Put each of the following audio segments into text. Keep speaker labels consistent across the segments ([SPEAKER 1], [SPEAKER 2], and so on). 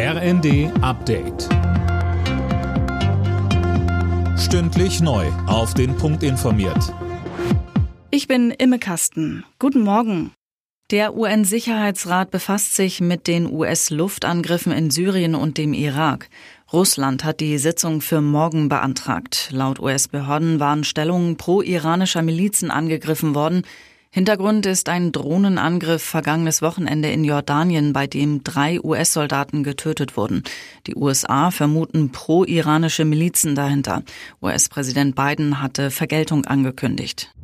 [SPEAKER 1] RND Update. Stündlich neu. Auf den Punkt informiert.
[SPEAKER 2] Ich bin Imme Kasten. Guten Morgen. Der UN-Sicherheitsrat befasst sich mit den US-Luftangriffen in Syrien und dem Irak. Russland hat die Sitzung für morgen beantragt. Laut US-Behörden waren Stellungen pro-iranischer Milizen angegriffen worden. Hintergrund ist ein Drohnenangriff vergangenes Wochenende in Jordanien, bei dem drei US-Soldaten getötet wurden. Die USA vermuten pro-iranische Milizen dahinter. US-Präsident Biden hatte Vergeltung angekündigt.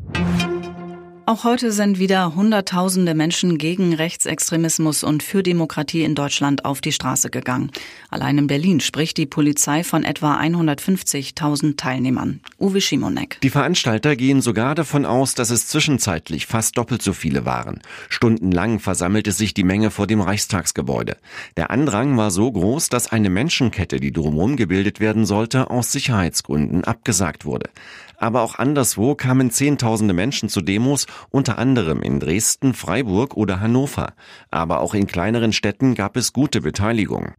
[SPEAKER 2] Auch heute sind wieder Hunderttausende Menschen gegen Rechtsextremismus und für Demokratie in Deutschland auf die Straße gegangen. Allein in Berlin spricht die Polizei von etwa 150.000 Teilnehmern. Uwe Schimonek.
[SPEAKER 3] Die Veranstalter gehen sogar davon aus, dass es zwischenzeitlich fast doppelt so viele waren. Stundenlang versammelte sich die Menge vor dem Reichstagsgebäude. Der Andrang war so groß, dass eine Menschenkette, die drumherum gebildet werden sollte, aus Sicherheitsgründen abgesagt wurde. Aber auch anderswo kamen Zehntausende Menschen zu Demos, unter anderem in Dresden, Freiburg oder Hannover. Aber auch in kleineren Städten gab es gute Beteiligung.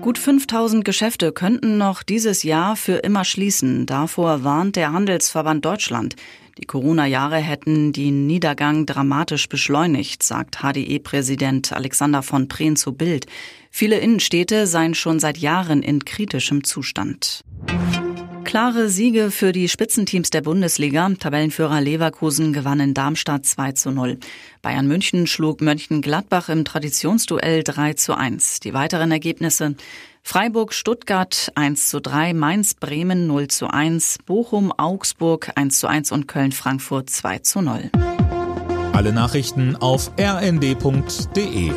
[SPEAKER 2] Gut 5000 Geschäfte könnten noch dieses Jahr für immer schließen. Davor warnt der Handelsverband Deutschland. Die Corona-Jahre hätten den Niedergang dramatisch beschleunigt, sagt HDE-Präsident Alexander von Prehn zu Bild. Viele Innenstädte seien schon seit Jahren in kritischem Zustand. Klare Siege für die Spitzenteams der Bundesliga. Tabellenführer Leverkusen gewann in Darmstadt 2 zu 0. Bayern München schlug Mönchengladbach im Traditionsduell 3 zu 1. Die weiteren Ergebnisse Freiburg, Stuttgart 1 zu 3, Mainz, Bremen 0 zu 1, Bochum, Augsburg 1 zu 1 und Köln, Frankfurt 2 zu 0.
[SPEAKER 1] Alle Nachrichten auf rnd.de